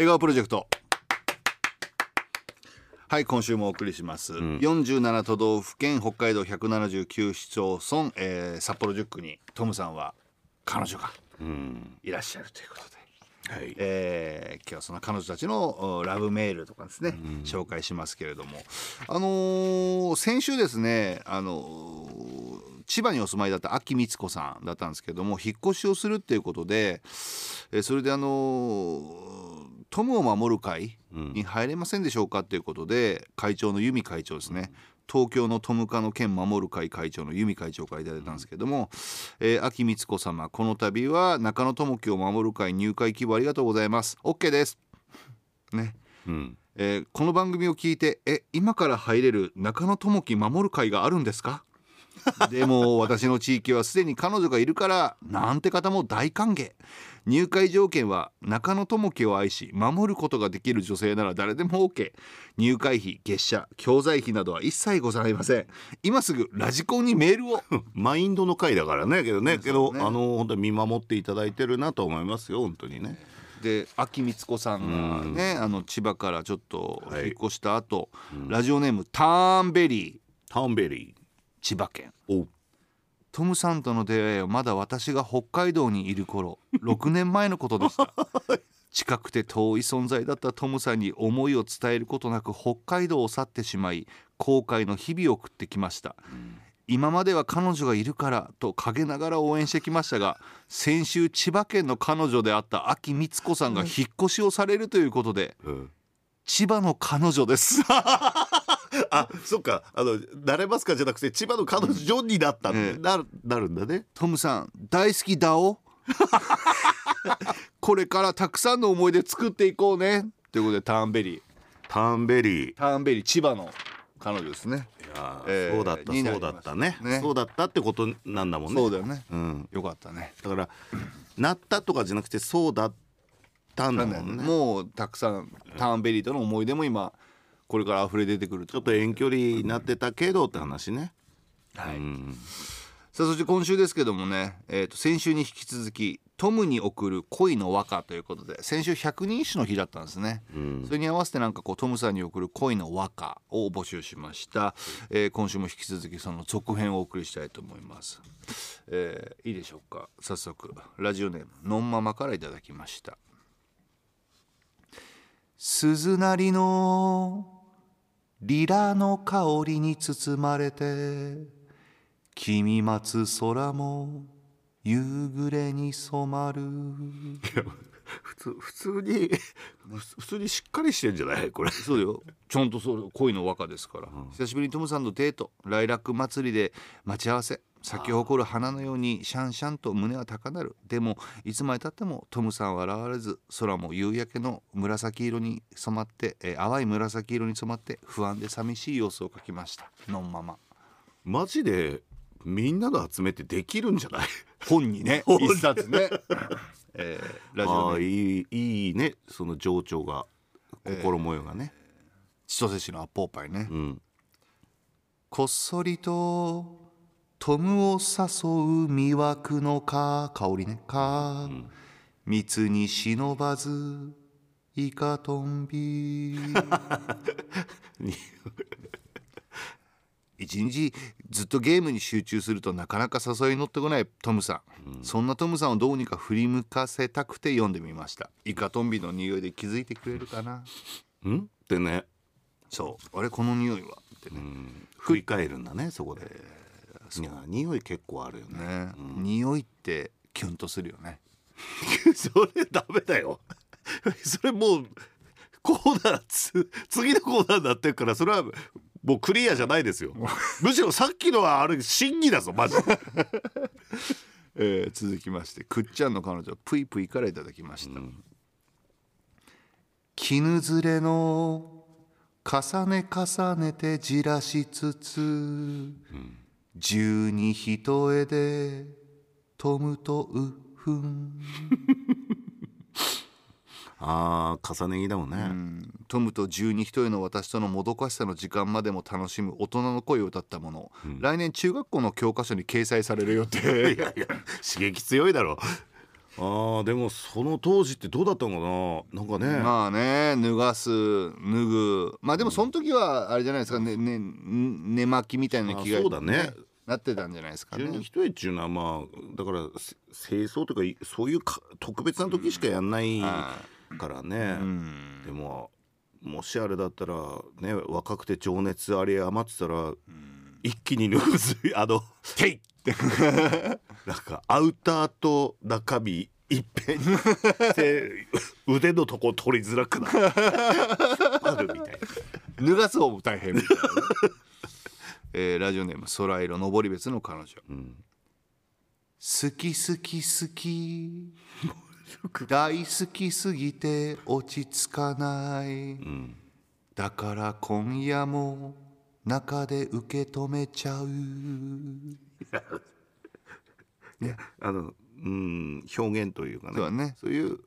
笑顔プロジェクト。はい今週もお送りします、47都道府県北海道179市町村、えー札幌10区にトムさんは彼女がうん。いらっしゃるということで。はい。えー今日はその彼女たちのおラブメールとかですね、紹介しますけれども。あのー先週ですねあのー千葉にお住まいだった秋光子さんだったんですけども引っ越しをするっていうことで、えーそれであのートムを守る会に入れませんでしょうかということで会長の由美会長ですね。東京のトムカの県守る会会長の由美会長からいただいたんですけども、えー秋光子様この度は中野智樹を守る会入会希望ありがとうございます。OK です。ね。うん。えーこの番組を聞いてえ今から入れる中野智樹守る会があるんですか？でも私の地域はすでに彼女がいるからなんて方も大歓迎。入会条件は中野智樹を愛し守ることができる女性なら誰でも OK 入会費月謝教材費などは一切ございません。今すぐラジコンにメールを。マインドの回だからね。けどねけど、ねあの本当に見守っていただいてるなと思いますよ本当にね。で秋光子さんがねあの千葉からちょっとはい引っ越した後、ラジオネームターンベリー。ターンベリ千葉県。トムさんとの出会いはまだ私が北海道にいる頃 6年前のことでした。近くて遠い存在だったトムさんに思いを伝えることなく北海道を去ってしまい後悔の日々を送ってきました、今までは彼女がいるからと陰ながら応援してきましたが先週千葉県の彼女であった秋光子さんが引っ越しをされるということでうん。千葉の彼女です あそっか。あの慣れますかじゃなくて千葉の彼女になったんで、ええ。なるなるんだね。トムさん大好きだお？これからたくさんの思い出作っていこうね。ということでターンベリー。ターンベリー。いターンベリー千葉の彼女ですね。やー、えーそうだったになりそうだったね。ね。そうだったってことなんだもんね。そうだよね。うん、よかったね。だからなったとかじゃなくてそうだったんだもんねもうたくさんターンベリーとの思い出も今これから溢れ出てくると。ちょっと遠距離になってたけどって話ね。はい。うん。さあそして今週ですけどもね、えー、と先週に引き続き「トムに送る恋の和歌」ということで先週百人一首の日だったんですね、うん。それに合わせてなんかこうトムさんに送る恋の和歌を募集しました、えー今週も引き続きその続編をお送りしたいと思います、えーいいでしょうか。早速ラジオネームのんママからいただきました。鈴なりのリラの香りに包まれて君待つ空も夕暮れに染まる。普通普通に普通にしっかりしてんじゃない？これ。そうだよ。ちゃんとそう恋の和歌ですから、久しぶりにトムさんとデートライラック祭りで待ち合わせ咲き誇る花のようにシャンシャンと胸は高鳴る。でもいつまでたってもトムさんは現れず空も夕焼けの紫色に染まって、えー淡い紫色に染まって不安で寂しい様子を描きました。のんまま。マジでみんなが集めてできるんじゃない？本にね 一冊ね、えーラジあオネームあいいいいね。その情緒が心模様がね、千歳市のアッポーパイね、うん。こっそりとトムを誘う魅惑のか香りね。か、密に忍ばずイカトンビ。一日ずっとゲームに集中するとなかなか誘いに乗ってこないトムさん、そんなトムさんをどうにか振り向かせたくて読んでみました。イカトンビの匂いで気づいてくれるかな。うん？ってね。そう。あれこの匂いは？ってね、振り返るんだねそこで、いや匂い結構あるよね。ね、匂いってキュンとするよね。それダメだよ。それもうコーナーつ次のコーナーになってるからそれはもうクリアじゃないですよ。むしろさっきのはあれ審議だぞマジで。えー続きましてくっちゃんの彼女ぷいぷいからいただきました、絹ずれの重ね重ねてじらしつつ、十二一重でトムとウフン。ああ重ね着だもんね、トムと十二一重の私とのもどかしさの時間までも楽しむ大人の声を歌ったもの、来年中学校の教科書に掲載される予定。いやいや刺激強いだろあーでもその当時ってどうだったのかな？なんかね、まあね脱がす脱ぐ。まあでもその時はあれじゃないですか。ねね寝巻きみたいな着替えあそうだね。なってたんじゃないですか十ね二一重っていうのはまあだからせ清掃というかそういうか特別な時しかやんないからね、うん。でももしあれだったらね若くて情熱あり余ってたら、一気に脱ぐずあの「てい!」ってなんかアウターと中身いっぺんに腕のとこ取りづらくなる。あるみたいな。脱がす方も大変みたいなね、えーラジオネーム空色登別の彼女。うん。好き好き好き。大好きすぎて落ち着かない、ん。だから今夜も中で受け止めちゃうあのうん表現というかね。そうだね。そういう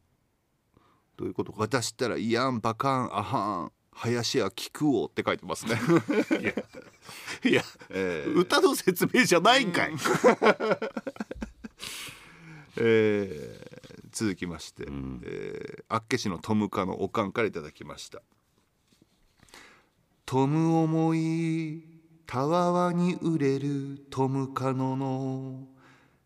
どういうことか。私ったら「いやんバカンあはん林家聞くお」って書いてますね、いや、えー。歌の説明じゃないんかい、えー続きまして、ん。えー厚岸のトムカのおかんからいただきました。トム思いたわわに売れるトムカノの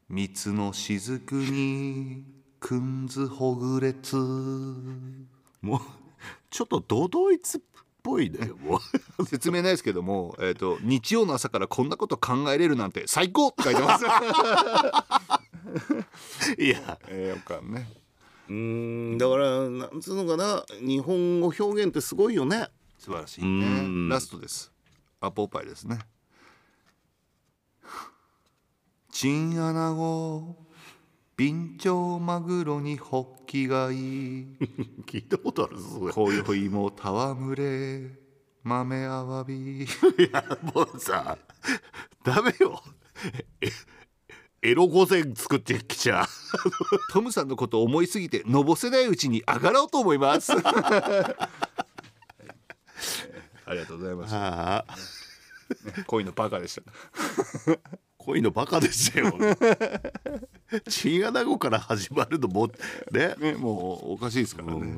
蜜の雫にくんずほぐれつ。もう ちょっとドドイツっぽいね もう。説明ないですけども、えー、と日曜の朝からこんなこと考えれるなんて最高って書いてます、いや。えー、おかんね。うーんだからなんつうのかな日本語表現ってすごいよね。素晴らしいうん。ねラストです。アポパイですねチンアナゴビンチョウマグロにホッキがいい聞いたことあるぞそれ。今宵も戯れ豆アワビ。いやもうさダメよ。えエロ御前作ってきちゃ トムさんのことを思いすぎてのぼせないうちに上がろうと思います。ありがとうございましたあ。あ恋のバカでした恋のバカですよチンアナゴから始まるのもねね、もうおかしいですからね。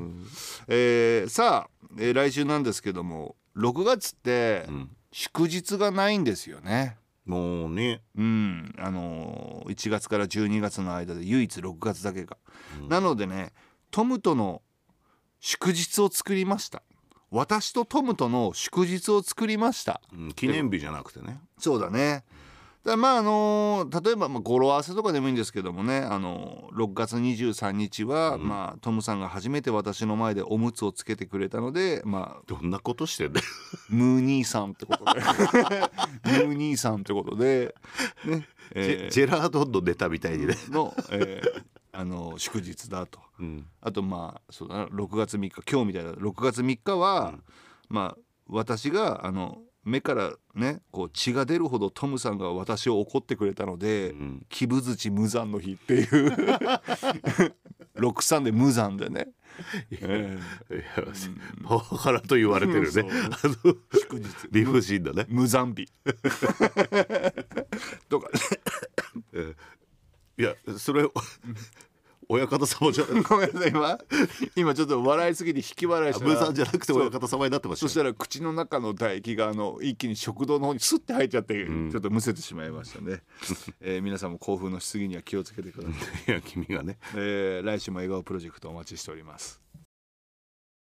えーさあ、えー来週なんですけども6月ってん祝日がないんですよね。もうねうん、あのー1月から12月の間で唯一6月だけが。なのでねトムとの祝日を作りました。私とトムとの祝日を作りました。うん記念日じゃなくてねそうだね。らまああのー例えばまあ語呂合わせとかでもいいんですけどもね、あのー6月23日は、まあトムさんが初めて私の前でおむつをつけてくれたので、まあどんなことしてんだよ。ムー兄さんってことで。ムー兄さんってことでね、ジえェジェラードンのネタみたいにね、ーの、えーあのー祝日だと。うん、あとまあそうだな6月3日今日みたいな6月3日は、まあ私があの目からねこう血が出るほどトムさんが私を怒ってくれたのでん「鬼舞槌無残の日」っていう。63で無残でね、えいやパワハラと言われてるね。そうあの祝日理不尽だね。無残日 とかいやそれ親方様じゃ ごめんなさい。今今ちょっと笑いすぎて引き笑いしたらブーさんじゃなくて親方様になってましたよそしたら口の中の唾液があの一気に食道の方にスッて入っちゃって、ちょっとむせてしまいましたね、えー皆さんも興奮のしすぎには気をつけてください、いや君がね。えー来週も笑顔プロジェクトお待ちしております